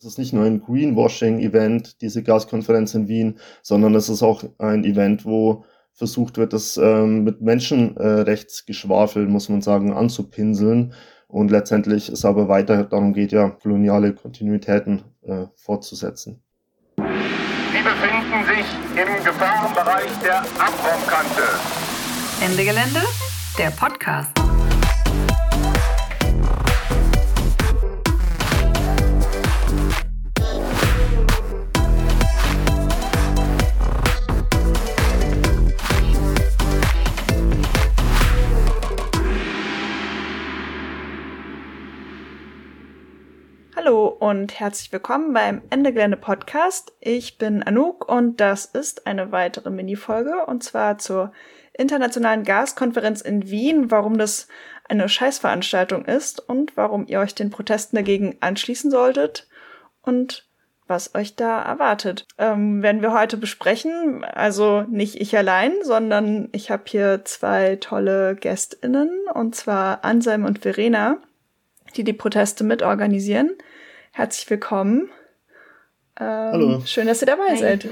Es ist nicht nur ein Greenwashing-Event, diese Gaskonferenz in Wien, sondern es ist auch ein Event, wo versucht wird, das ähm, mit Menschenrechtsgeschwafel, muss man sagen, anzupinseln. Und letztendlich es aber weiter darum geht, ja, koloniale Kontinuitäten äh, fortzusetzen. Sie befinden sich im Gefahrenbereich der Abbruchkante. Ende Gelände, der Podcast. Und herzlich willkommen beim Ende Gelände Podcast. Ich bin Anouk und das ist eine weitere Minifolge und zwar zur Internationalen Gaskonferenz in Wien, warum das eine Scheißveranstaltung ist und warum ihr euch den Protesten dagegen anschließen solltet und was euch da erwartet. Ähm, werden wir heute besprechen. Also nicht ich allein, sondern ich habe hier zwei tolle GästInnen und zwar Anselm und Verena, die die Proteste mitorganisieren. Herzlich willkommen. Ähm, Hallo. Schön, dass ihr dabei Hi. seid.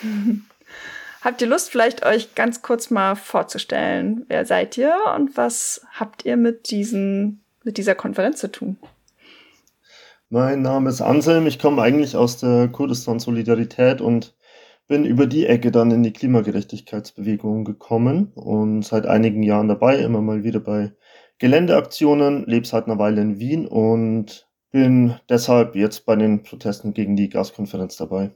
habt ihr Lust, vielleicht euch ganz kurz mal vorzustellen? Wer seid ihr und was habt ihr mit, diesen, mit dieser Konferenz zu tun? Mein Name ist Anselm. Ich komme eigentlich aus der Kurdistan Solidarität und bin über die Ecke dann in die Klimagerechtigkeitsbewegung gekommen und seit einigen Jahren dabei, immer mal wieder bei Geländeaktionen, lebe seit einer Weile in Wien und bin deshalb jetzt bei den Protesten gegen die Gaskonferenz dabei.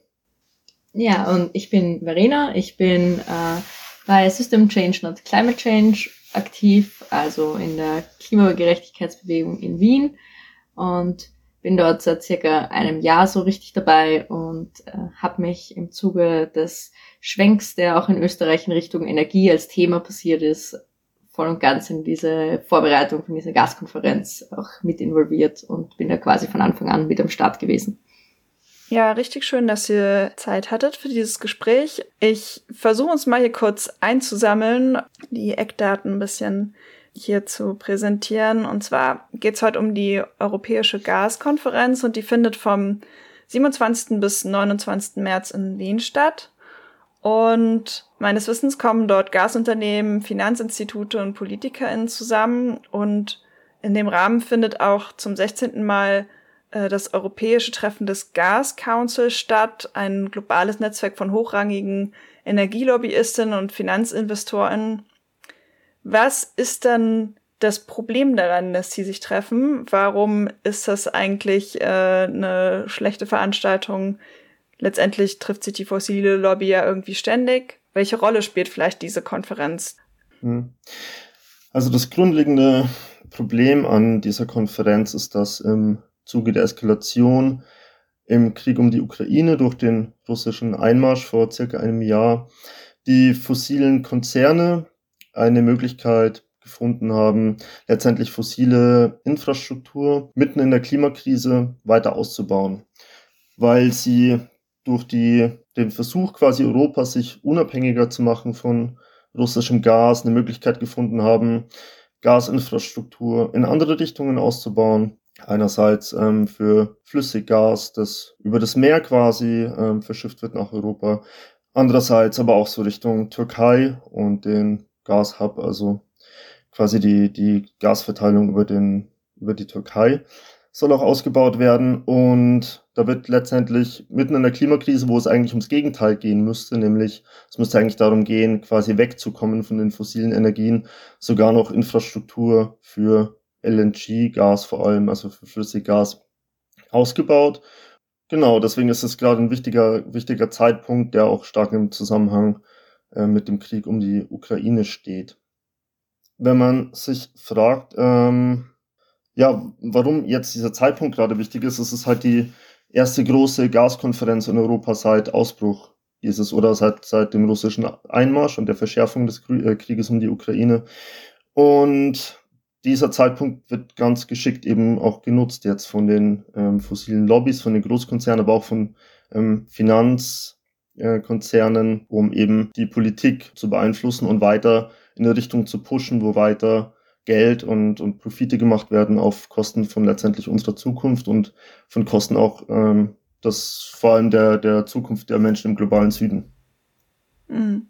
Ja, und ich bin Verena. Ich bin äh, bei System Change Not Climate Change aktiv, also in der Klimagerechtigkeitsbewegung in Wien und bin dort seit circa einem Jahr so richtig dabei und äh, habe mich im Zuge des Schwenks, der auch in Österreich in Richtung Energie als Thema passiert ist, voll und ganz in diese Vorbereitung von dieser Gaskonferenz auch mit involviert und bin da quasi von Anfang an mit am Start gewesen. Ja, richtig schön, dass ihr Zeit hattet für dieses Gespräch. Ich versuche uns mal hier kurz einzusammeln, die Eckdaten ein bisschen hier zu präsentieren. Und zwar geht es heute um die Europäische Gaskonferenz und die findet vom 27. bis 29. März in Wien statt. Und meines Wissens kommen dort Gasunternehmen, Finanzinstitute und PolitikerInnen zusammen. Und in dem Rahmen findet auch zum 16. Mal äh, das europäische Treffen des Gas Council statt, ein globales Netzwerk von hochrangigen Energielobbyisten und Finanzinvestoren. Was ist dann das Problem daran, dass sie sich treffen? Warum ist das eigentlich äh, eine schlechte Veranstaltung? Letztendlich trifft sich die fossile Lobby ja irgendwie ständig. Welche Rolle spielt vielleicht diese Konferenz? Hm. Also das grundlegende Problem an dieser Konferenz ist, dass im Zuge der Eskalation im Krieg um die Ukraine durch den russischen Einmarsch vor circa einem Jahr die fossilen Konzerne eine Möglichkeit gefunden haben, letztendlich fossile Infrastruktur mitten in der Klimakrise weiter auszubauen, weil sie durch die, den Versuch quasi Europas, sich unabhängiger zu machen von russischem Gas, eine Möglichkeit gefunden haben, Gasinfrastruktur in andere Richtungen auszubauen. Einerseits ähm, für Flüssiggas, das über das Meer quasi ähm, verschifft wird nach Europa. Andererseits aber auch so Richtung Türkei und den Gashub, also quasi die, die Gasverteilung über den, über die Türkei soll auch ausgebaut werden und da wird letztendlich mitten in der Klimakrise, wo es eigentlich ums Gegenteil gehen müsste, nämlich es müsste eigentlich darum gehen, quasi wegzukommen von den fossilen Energien, sogar noch Infrastruktur für LNG, Gas vor allem, also für Flüssiggas ausgebaut. Genau, deswegen ist es gerade ein wichtiger, wichtiger Zeitpunkt, der auch stark im Zusammenhang äh, mit dem Krieg um die Ukraine steht. Wenn man sich fragt, ähm, ja, warum jetzt dieser Zeitpunkt gerade wichtig ist, es ist halt die erste große Gaskonferenz in Europa seit Ausbruch dieses oder seit, seit dem russischen Einmarsch und der Verschärfung des äh, Krieges um die Ukraine. Und dieser Zeitpunkt wird ganz geschickt eben auch genutzt jetzt von den ähm, fossilen Lobbys, von den Großkonzernen, aber auch von ähm, Finanzkonzernen, äh, um eben die Politik zu beeinflussen und weiter in eine Richtung zu pushen, wo weiter Geld und, und Profite gemacht werden auf Kosten von letztendlich unserer Zukunft und von Kosten auch ähm, das vor allem der, der Zukunft der Menschen im globalen Süden. Mhm.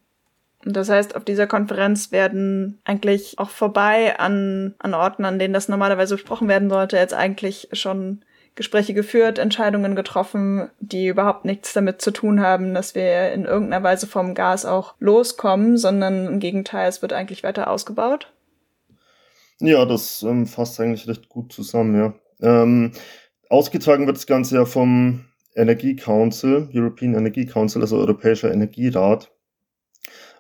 Und das heißt, auf dieser Konferenz werden eigentlich auch vorbei an, an Orten, an denen das normalerweise besprochen werden sollte, jetzt eigentlich schon Gespräche geführt, Entscheidungen getroffen, die überhaupt nichts damit zu tun haben, dass wir in irgendeiner Weise vom Gas auch loskommen, sondern im Gegenteil, es wird eigentlich weiter ausgebaut. Ja, das ähm, fasst eigentlich recht gut zusammen, ja. Ähm, ausgetragen wird das Ganze ja vom Energie Council, European Energy Council, also Europäischer Energierat.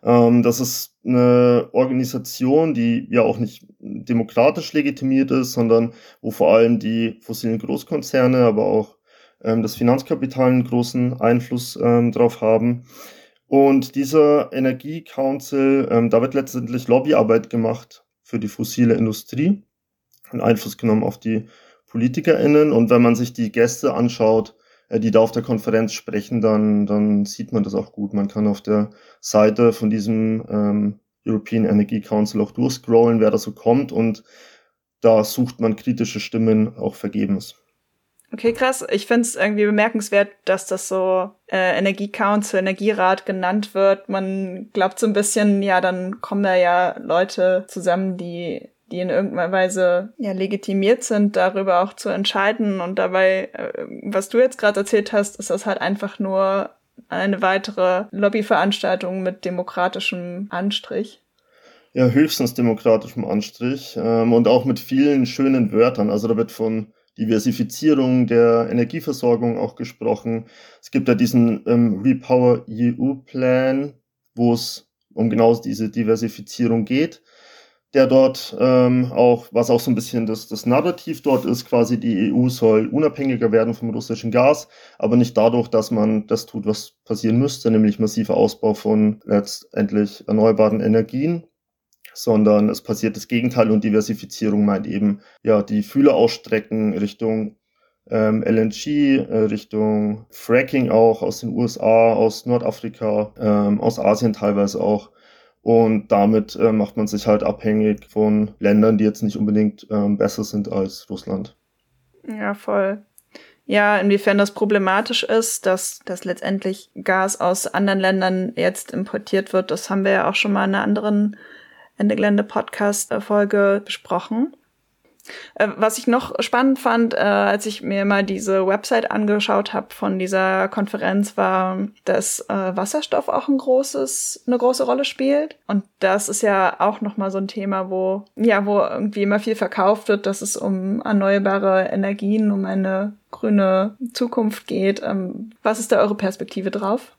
Ähm, das ist eine Organisation, die ja auch nicht demokratisch legitimiert ist, sondern wo vor allem die fossilen Großkonzerne, aber auch ähm, das Finanzkapital einen großen Einfluss ähm, drauf haben. Und dieser Energie Council, ähm, da wird letztendlich Lobbyarbeit gemacht für die fossile Industrie und Einfluss genommen auf die PolitikerInnen. Und wenn man sich die Gäste anschaut, äh, die da auf der Konferenz sprechen, dann, dann sieht man das auch gut. Man kann auf der Seite von diesem ähm, European Energy Council auch durchscrollen, wer da so kommt und da sucht man kritische Stimmen auch vergebens. Okay, krass. Ich finde es irgendwie bemerkenswert, dass das so äh, Energie Council, Energierat genannt wird. Man glaubt so ein bisschen, ja, dann kommen da ja Leute zusammen, die die in irgendeiner Weise ja legitimiert sind, darüber auch zu entscheiden. Und dabei, äh, was du jetzt gerade erzählt hast, ist das halt einfach nur eine weitere Lobbyveranstaltung mit demokratischem Anstrich. Ja, höchstens demokratischem Anstrich ähm, und auch mit vielen schönen Wörtern. Also da wird von Diversifizierung der Energieversorgung auch gesprochen. Es gibt ja diesen ähm, Repower EU Plan, wo es um genau diese Diversifizierung geht der dort ähm, auch, was auch so ein bisschen das, das Narrativ dort ist, quasi die EU soll unabhängiger werden vom russischen Gas, aber nicht dadurch, dass man das tut, was passieren müsste, nämlich massiver Ausbau von letztendlich erneuerbaren Energien, sondern es passiert das Gegenteil und Diversifizierung meint eben, ja, die Fühler ausstrecken Richtung ähm, LNG, äh, Richtung Fracking auch aus den USA, aus Nordafrika, ähm, aus Asien teilweise auch und damit äh, macht man sich halt abhängig von Ländern, die jetzt nicht unbedingt ähm, besser sind als Russland. Ja, voll. Ja, inwiefern das problematisch ist, dass, dass letztendlich Gas aus anderen Ländern jetzt importiert wird, das haben wir ja auch schon mal in einer anderen Ende Gelände Podcast-Folge besprochen. Äh, was ich noch spannend fand, äh, als ich mir mal diese Website angeschaut habe von dieser Konferenz, war, dass äh, Wasserstoff auch ein großes, eine große Rolle spielt. Und das ist ja auch nochmal so ein Thema, wo, ja, wo irgendwie immer viel verkauft wird, dass es um erneuerbare Energien, um eine grüne Zukunft geht. Ähm, was ist da eure Perspektive drauf?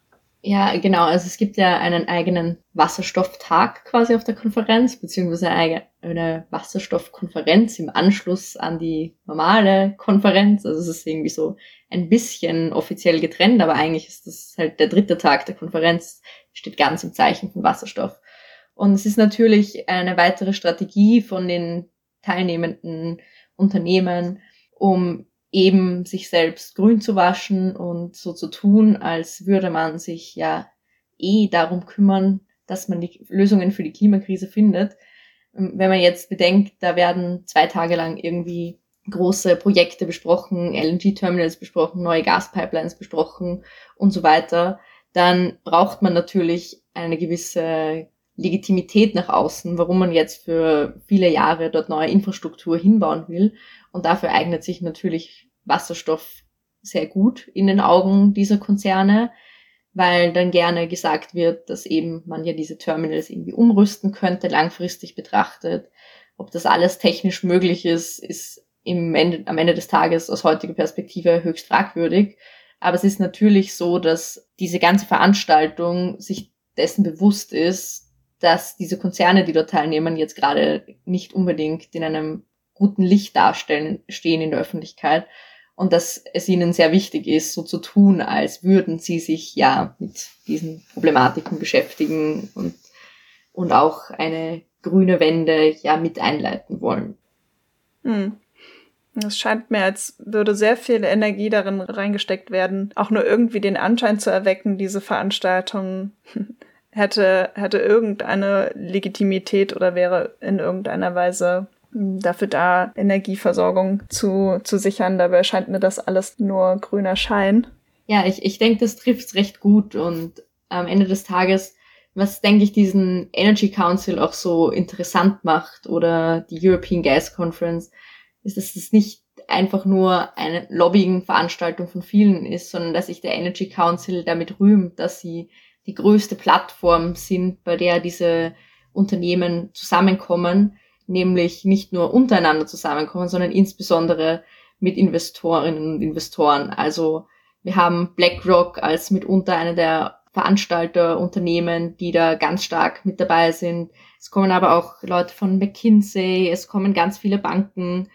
Ja, genau. Also es gibt ja einen eigenen Wasserstofftag quasi auf der Konferenz, beziehungsweise eine Wasserstoffkonferenz im Anschluss an die normale Konferenz. Also es ist irgendwie so ein bisschen offiziell getrennt, aber eigentlich ist das halt der dritte Tag der Konferenz, steht ganz im Zeichen von Wasserstoff. Und es ist natürlich eine weitere Strategie von den teilnehmenden Unternehmen, um eben sich selbst grün zu waschen und so zu tun, als würde man sich ja eh darum kümmern, dass man die Lösungen für die Klimakrise findet. Ähm, wenn man jetzt bedenkt, da werden zwei Tage lang irgendwie große Projekte besprochen, LNG-Terminals besprochen, neue Gaspipelines besprochen und so weiter, dann braucht man natürlich eine gewisse Legitimität nach außen, warum man jetzt für viele Jahre dort neue Infrastruktur hinbauen will. Und dafür eignet sich natürlich Wasserstoff sehr gut in den Augen dieser Konzerne, weil dann gerne gesagt wird, dass eben man ja diese Terminals irgendwie umrüsten könnte, langfristig betrachtet. Ob das alles technisch möglich ist, ist im Ende, am Ende des Tages aus heutiger Perspektive höchst fragwürdig. Aber es ist natürlich so, dass diese ganze Veranstaltung sich dessen bewusst ist, dass diese Konzerne, die dort teilnehmen, jetzt gerade nicht unbedingt in einem guten Licht darstellen, stehen in der Öffentlichkeit und dass es ihnen sehr wichtig ist, so zu tun, als würden sie sich ja mit diesen Problematiken beschäftigen und, und auch eine grüne Wende ja mit einleiten wollen. Hm. Es scheint mir, als würde sehr viel Energie darin reingesteckt werden, auch nur irgendwie den Anschein zu erwecken, diese Veranstaltung hätte, hätte irgendeine Legitimität oder wäre in irgendeiner Weise hm, dafür da, Energieversorgung zu, zu sichern. Dabei scheint mir das alles nur grüner Schein. Ja, ich, ich denke, das trifft recht gut und am Ende des Tages, was denke ich diesen Energy Council auch so interessant macht oder die European Gas Conference, ist, dass es nicht einfach nur eine Lobbying-Veranstaltung von vielen ist, sondern dass sich der Energy Council damit rühmt, dass sie die größte Plattform sind, bei der diese Unternehmen zusammenkommen, nämlich nicht nur untereinander zusammenkommen, sondern insbesondere mit Investorinnen und Investoren. Also wir haben BlackRock als mitunter eine der Veranstalterunternehmen, die da ganz stark mit dabei sind. Es kommen aber auch Leute von McKinsey, es kommen ganz viele Banken.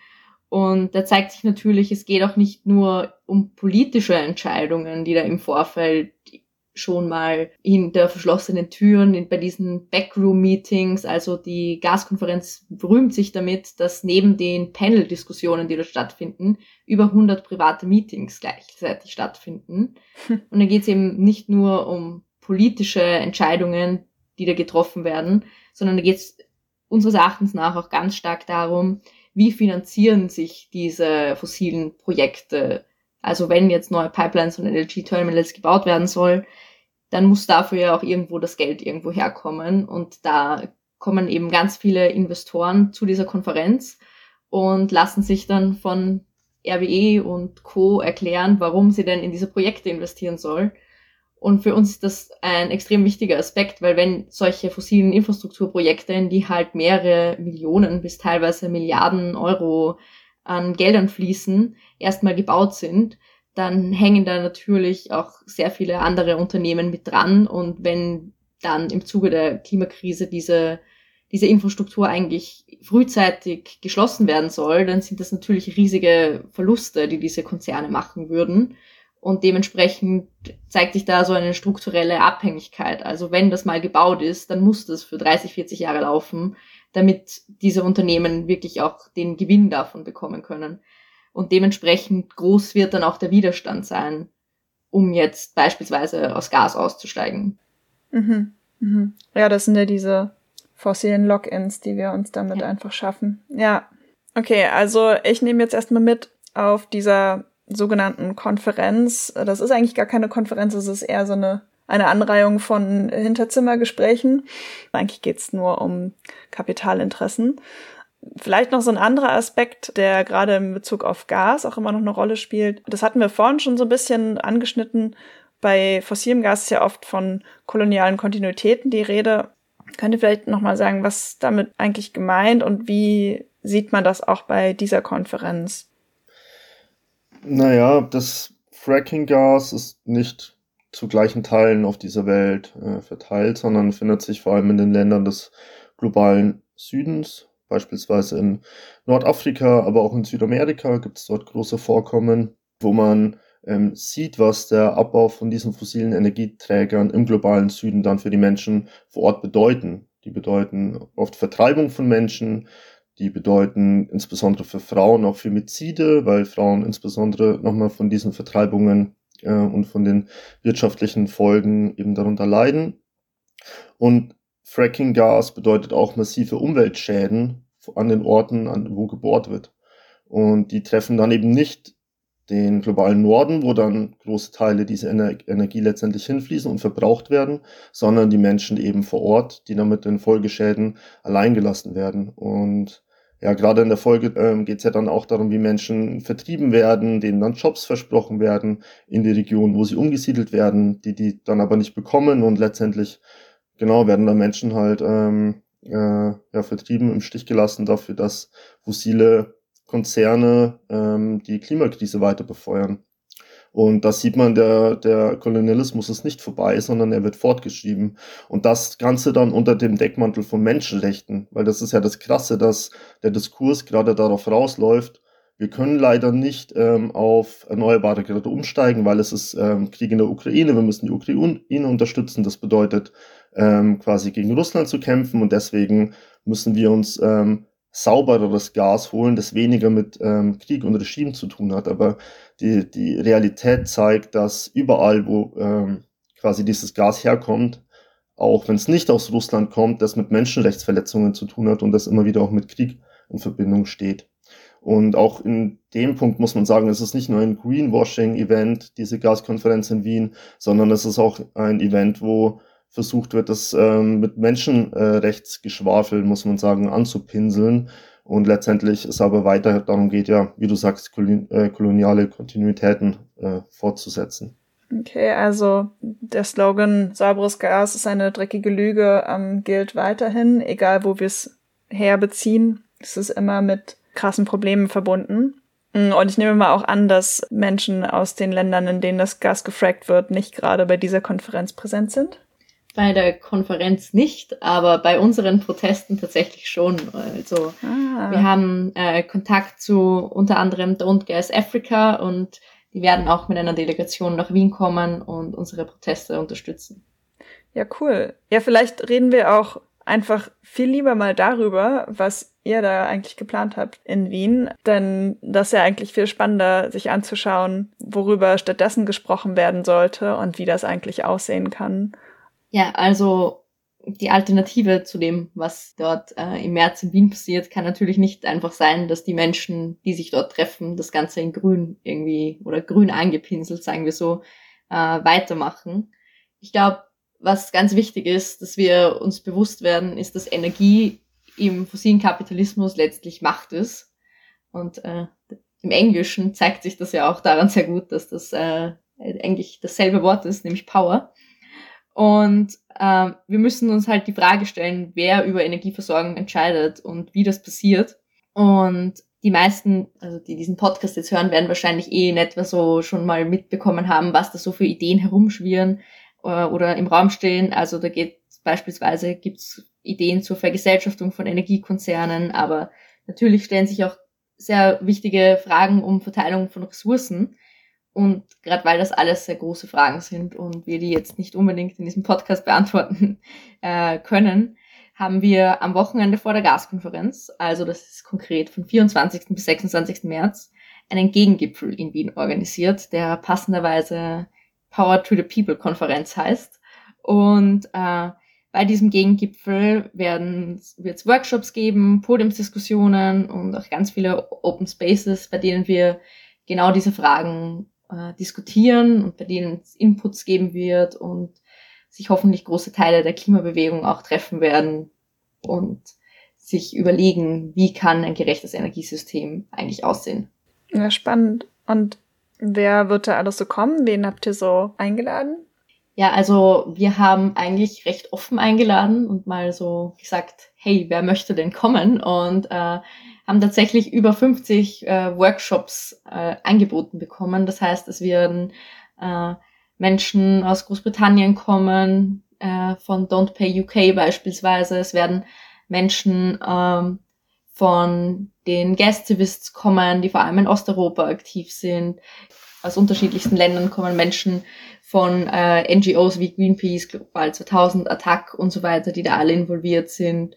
Und da zeigt sich natürlich, es geht auch nicht nur um politische Entscheidungen, die da im Vorfeld schon mal hinter verschlossenen Türen bei diesen Backroom-Meetings, also die Gaskonferenz berühmt sich damit, dass neben den Panel-Diskussionen, die dort stattfinden, über 100 private Meetings gleichzeitig stattfinden. Und da geht es eben nicht nur um politische Entscheidungen, die da getroffen werden, sondern da geht es unseres Erachtens nach auch ganz stark darum, wie finanzieren sich diese fossilen Projekte also wenn jetzt neue Pipelines und LNG-Terminals gebaut werden soll, dann muss dafür ja auch irgendwo das Geld irgendwo herkommen. Und da kommen eben ganz viele Investoren zu dieser Konferenz und lassen sich dann von RWE und Co. erklären, warum sie denn in diese Projekte investieren soll. Und für uns ist das ein extrem wichtiger Aspekt, weil wenn solche fossilen Infrastrukturprojekte, in die halt mehrere Millionen bis teilweise Milliarden Euro an Geldern fließen, erstmal gebaut sind, dann hängen da natürlich auch sehr viele andere Unternehmen mit dran. Und wenn dann im Zuge der Klimakrise diese, diese Infrastruktur eigentlich frühzeitig geschlossen werden soll, dann sind das natürlich riesige Verluste, die diese Konzerne machen würden. Und dementsprechend zeigt sich da so eine strukturelle Abhängigkeit. Also wenn das mal gebaut ist, dann muss das für 30, 40 Jahre laufen, damit diese Unternehmen wirklich auch den Gewinn davon bekommen können. Und dementsprechend groß wird dann auch der Widerstand sein, um jetzt beispielsweise aus Gas auszusteigen. Mhm. Mhm. Ja, das sind ja diese fossilen Logins, die wir uns damit ja. einfach schaffen. Ja. Okay, also ich nehme jetzt erstmal mit auf dieser sogenannten Konferenz. Das ist eigentlich gar keine Konferenz, es ist eher so eine eine Anreihung von Hinterzimmergesprächen. Eigentlich geht's nur um Kapitalinteressen. Vielleicht noch so ein anderer Aspekt, der gerade in Bezug auf Gas auch immer noch eine Rolle spielt. Das hatten wir vorhin schon so ein bisschen angeschnitten. Bei fossilem Gas ist ja oft von kolonialen Kontinuitäten die Rede. Könnt ihr vielleicht noch mal sagen, was damit eigentlich gemeint und wie sieht man das auch bei dieser Konferenz? Naja, das Fracking-Gas ist nicht zu gleichen Teilen auf dieser Welt äh, verteilt, sondern findet sich vor allem in den Ländern des globalen Südens, beispielsweise in Nordafrika, aber auch in Südamerika gibt es dort große Vorkommen, wo man ähm, sieht, was der Abbau von diesen fossilen Energieträgern im globalen Süden dann für die Menschen vor Ort bedeuten. Die bedeuten oft Vertreibung von Menschen, die bedeuten insbesondere für Frauen auch Femizide, weil Frauen insbesondere nochmal von diesen Vertreibungen äh, und von den wirtschaftlichen Folgen eben darunter leiden. Und Fracking-Gas bedeutet auch massive Umweltschäden an den Orten, an, wo gebohrt wird. Und die treffen dann eben nicht den globalen Norden, wo dann große Teile dieser Ener Energie letztendlich hinfließen und verbraucht werden, sondern die Menschen eben vor Ort, die damit den Folgeschäden alleingelassen werden. Und ja, gerade in der Folge ähm, geht es ja dann auch darum, wie Menschen vertrieben werden, denen dann Jobs versprochen werden in die Region, wo sie umgesiedelt werden, die die dann aber nicht bekommen und letztendlich genau werden dann Menschen halt ähm, äh, ja, vertrieben, im Stich gelassen dafür, dass fossile Konzerne ähm, die Klimakrise weiter befeuern. Und da sieht man, der, der Kolonialismus ist nicht vorbei, sondern er wird fortgeschrieben. Und das Ganze dann unter dem Deckmantel von Menschenrechten, weil das ist ja das Krasse, dass der Diskurs gerade darauf rausläuft. Wir können leider nicht ähm, auf erneuerbare Geräte umsteigen, weil es ist ähm, Krieg in der Ukraine. Wir müssen die Ukraine unterstützen. Das bedeutet, ähm, quasi gegen Russland zu kämpfen. Und deswegen müssen wir uns ähm, saubereres Gas holen, das weniger mit ähm, Krieg und Regime zu tun hat. Aber die, die Realität zeigt, dass überall, wo ähm, quasi dieses Gas herkommt, auch wenn es nicht aus Russland kommt, das mit Menschenrechtsverletzungen zu tun hat und das immer wieder auch mit Krieg in Verbindung steht. Und auch in dem Punkt muss man sagen, es ist nicht nur ein Greenwashing-Event, diese Gaskonferenz in Wien, sondern es ist auch ein Event, wo versucht wird, das ähm, mit Menschenrechtsgeschwafel, muss man sagen, anzupinseln. Und letztendlich es aber weiter darum geht, ja, wie du sagst, äh, koloniale Kontinuitäten äh, fortzusetzen. Okay, also der Slogan sauberes Gas ist eine dreckige Lüge ähm, gilt weiterhin, egal wo wir es herbeziehen. Es ist immer mit krassen Problemen verbunden. Mm, und ich nehme mal auch an, dass Menschen aus den Ländern, in denen das Gas gefrackt wird, nicht gerade bei dieser Konferenz präsent sind. Bei der Konferenz nicht, aber bei unseren Protesten tatsächlich schon. Also ah. wir haben äh, Kontakt zu unter anderem Don't Gas Africa und die werden auch mit einer Delegation nach Wien kommen und unsere Proteste unterstützen. Ja, cool. Ja, vielleicht reden wir auch einfach viel lieber mal darüber, was ihr da eigentlich geplant habt in Wien. Denn das ist ja eigentlich viel spannender, sich anzuschauen, worüber stattdessen gesprochen werden sollte und wie das eigentlich aussehen kann. Ja, also die Alternative zu dem, was dort äh, im März in Wien passiert, kann natürlich nicht einfach sein, dass die Menschen, die sich dort treffen, das Ganze in grün irgendwie oder grün angepinselt, sagen wir so, äh, weitermachen. Ich glaube, was ganz wichtig ist, dass wir uns bewusst werden, ist, dass Energie im fossilen Kapitalismus letztlich Macht ist. Und äh, im Englischen zeigt sich das ja auch daran sehr gut, dass das äh, eigentlich dasselbe Wort ist, nämlich Power. Und äh, wir müssen uns halt die Frage stellen, wer über Energieversorgung entscheidet und wie das passiert. Und die meisten, also die diesen Podcast jetzt hören, werden wahrscheinlich eh in etwa so schon mal mitbekommen haben, was da so für Ideen herumschwirren äh, oder im Raum stehen. Also da geht beispielsweise gibt's Ideen zur Vergesellschaftung von Energiekonzernen, aber natürlich stellen sich auch sehr wichtige Fragen um Verteilung von Ressourcen. Und gerade weil das alles sehr große Fragen sind und wir die jetzt nicht unbedingt in diesem Podcast beantworten äh, können, haben wir am Wochenende vor der Gaskonferenz, also das ist konkret von 24. bis 26. März, einen Gegengipfel in Wien organisiert, der passenderweise Power to the People Konferenz heißt. Und äh, bei diesem Gegengipfel werden es Workshops geben, Podiumsdiskussionen und auch ganz viele Open Spaces, bei denen wir genau diese Fragen äh, diskutieren und bei denen es Inputs geben wird und sich hoffentlich große Teile der Klimabewegung auch treffen werden und sich überlegen, wie kann ein gerechtes Energiesystem eigentlich aussehen. Ja, spannend. Und wer wird da alles so kommen? Wen habt ihr so eingeladen? Ja, also wir haben eigentlich recht offen eingeladen und mal so gesagt, hey, wer möchte denn kommen? Und äh, haben tatsächlich über 50 äh, Workshops äh, angeboten bekommen. Das heißt, es werden äh, Menschen aus Großbritannien kommen, äh, von Don't Pay UK beispielsweise. Es werden Menschen ähm, von den Gastivists kommen, die vor allem in Osteuropa aktiv sind. Aus unterschiedlichsten Ländern kommen Menschen von äh, NGOs wie Greenpeace, Global 2000, Attac und so weiter, die da alle involviert sind.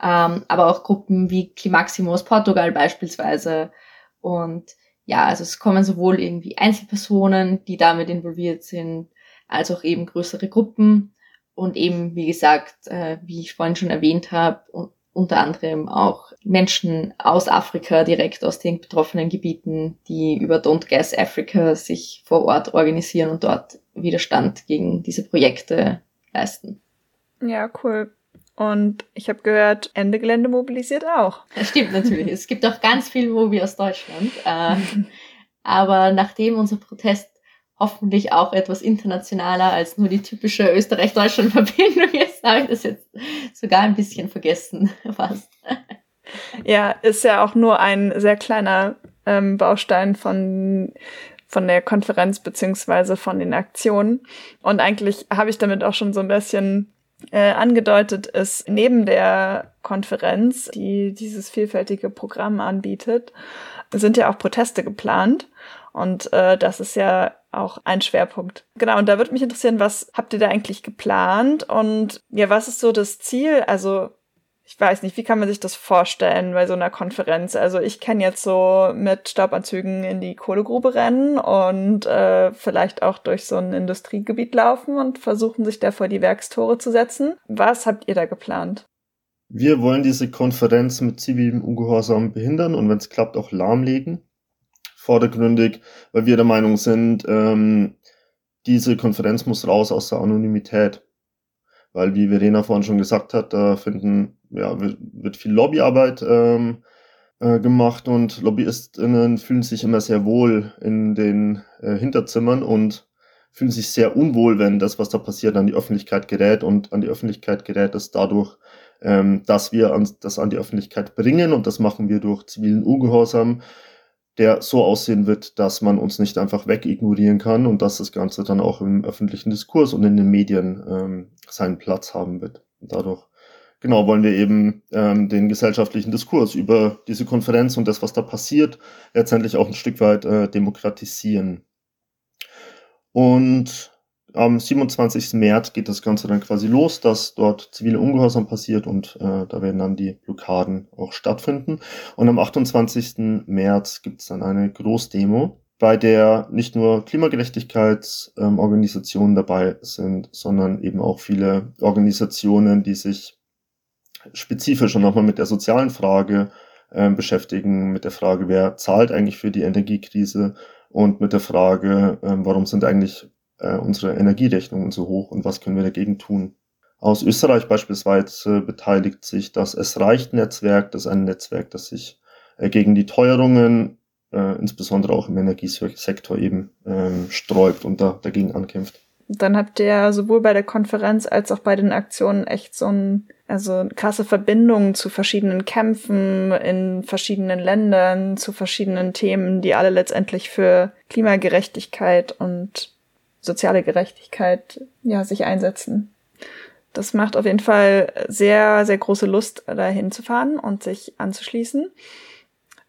Ähm, aber auch Gruppen wie Climaximo aus Portugal beispielsweise. Und ja, also es kommen sowohl irgendwie Einzelpersonen, die damit involviert sind, als auch eben größere Gruppen und eben, wie gesagt, äh, wie ich vorhin schon erwähnt habe, unter anderem auch Menschen aus Afrika, direkt aus den betroffenen Gebieten, die über Don't Gas Africa sich vor Ort organisieren und dort Widerstand gegen diese Projekte leisten. Ja, cool. Und ich habe gehört, Ende Gelände mobilisiert auch. Das stimmt natürlich. es gibt auch ganz viel Mobi aus Deutschland. Äh, aber nachdem unser Protest hoffentlich auch etwas internationaler als nur die typische Österreich-Deutschland-Verbindung ist, habe ich das jetzt sogar ein bisschen vergessen fast. Ja, ist ja auch nur ein sehr kleiner ähm, Baustein von von der Konferenz beziehungsweise von den Aktionen. Und eigentlich habe ich damit auch schon so ein bisschen äh, angedeutet, ist neben der Konferenz, die dieses vielfältige Programm anbietet, sind ja auch Proteste geplant. Und äh, das ist ja auch ein Schwerpunkt. Genau, und da würde mich interessieren, was habt ihr da eigentlich geplant und ja, was ist so das Ziel? Also ich weiß nicht, wie kann man sich das vorstellen bei so einer Konferenz? Also ich kann jetzt so mit Staubanzügen in die Kohlegrube rennen und äh, vielleicht auch durch so ein Industriegebiet laufen und versuchen, sich da vor die Werkstore zu setzen. Was habt ihr da geplant? Wir wollen diese Konferenz mit zivilem Ungehorsam behindern und wenn es klappt, auch lahmlegen. Vordergründig, weil wir der Meinung sind, ähm, diese Konferenz muss raus aus der Anonymität. Weil, wie Verena vorhin schon gesagt hat, da finden, ja, wird viel Lobbyarbeit ähm, äh, gemacht und LobbyistInnen fühlen sich immer sehr wohl in den äh, Hinterzimmern und fühlen sich sehr unwohl, wenn das, was da passiert, an die Öffentlichkeit gerät und an die Öffentlichkeit gerät es dadurch, ähm, dass wir ans, das an die Öffentlichkeit bringen und das machen wir durch zivilen Ungehorsam, der so aussehen wird, dass man uns nicht einfach wegignorieren kann und dass das Ganze dann auch im öffentlichen Diskurs und in den Medien ähm, seinen Platz haben wird. Und dadurch, genau, wollen wir eben ähm, den gesellschaftlichen Diskurs über diese Konferenz und das, was da passiert, letztendlich auch ein Stück weit äh, demokratisieren. Und am 27. März geht das Ganze dann quasi los, dass dort zivile Ungehorsam passiert und äh, da werden dann die Blockaden auch stattfinden. Und am 28. März gibt es dann eine Großdemo, bei der nicht nur Klimagerechtigkeitsorganisationen ähm, dabei sind, sondern eben auch viele Organisationen, die sich spezifisch und nochmal mit der sozialen Frage äh, beschäftigen, mit der Frage, wer zahlt eigentlich für die Energiekrise und mit der Frage, äh, warum sind eigentlich äh, unsere Energierechnungen so hoch und was können wir dagegen tun. Aus Österreich beispielsweise beteiligt sich das Es reicht Netzwerk, das ist ein Netzwerk, das sich äh, gegen die Teuerungen, äh, insbesondere auch im Energiesektor eben ähm, sträubt und da, dagegen ankämpft. Dann habt ihr sowohl bei der Konferenz als auch bei den Aktionen echt so ein, also krasse Verbindungen zu verschiedenen Kämpfen in verschiedenen Ländern, zu verschiedenen Themen, die alle letztendlich für Klimagerechtigkeit und soziale Gerechtigkeit ja sich einsetzen. Das macht auf jeden Fall sehr, sehr große Lust, dahin zu fahren und sich anzuschließen.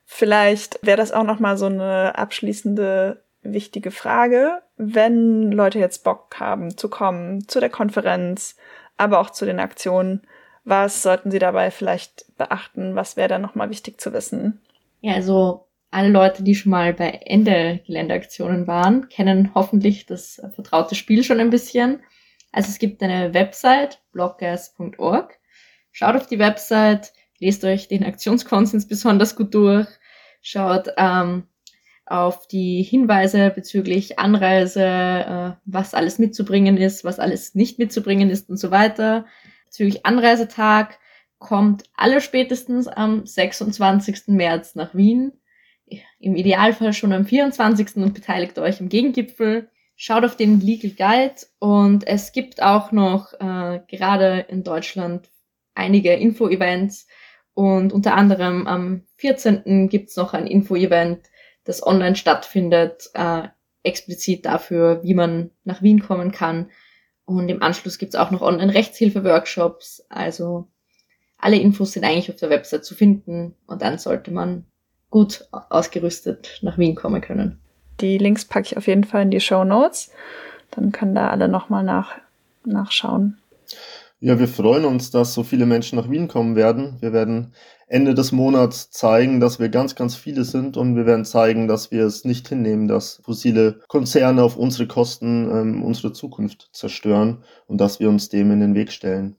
Vielleicht wäre das auch noch mal so eine abschließende wichtige Frage, wenn Leute jetzt Bock haben zu kommen zu der Konferenz, aber auch zu den Aktionen. Was sollten sie dabei vielleicht beachten? Was wäre da noch mal wichtig zu wissen? Ja, also alle Leute, die schon mal bei Ende Geländeaktionen waren, kennen hoffentlich das vertraute Spiel schon ein bisschen. Also es gibt eine Website, blockers.org. Schaut auf die Website, lest euch den Aktionskonsens besonders gut durch, schaut ähm, auf die Hinweise bezüglich Anreise, äh, was alles mitzubringen ist, was alles nicht mitzubringen ist und so weiter. Bezüglich Anreisetag kommt alle spätestens am 26. März nach Wien im Idealfall schon am 24. und beteiligt euch im Gegengipfel. Schaut auf den Legal Guide und es gibt auch noch äh, gerade in Deutschland einige Info-Events und unter anderem am 14. gibt's noch ein Info-Event, das online stattfindet, äh, explizit dafür, wie man nach Wien kommen kann. Und im Anschluss gibt's auch noch Online-Rechtshilfe-Workshops. Also alle Infos sind eigentlich auf der Website zu finden und dann sollte man gut ausgerüstet nach Wien kommen können. Die Links packe ich auf jeden Fall in die Show Notes. Dann können da alle nochmal nach, nachschauen. Ja, wir freuen uns, dass so viele Menschen nach Wien kommen werden. Wir werden Ende des Monats zeigen, dass wir ganz, ganz viele sind und wir werden zeigen, dass wir es nicht hinnehmen, dass fossile Konzerne auf unsere Kosten ähm, unsere Zukunft zerstören und dass wir uns dem in den Weg stellen.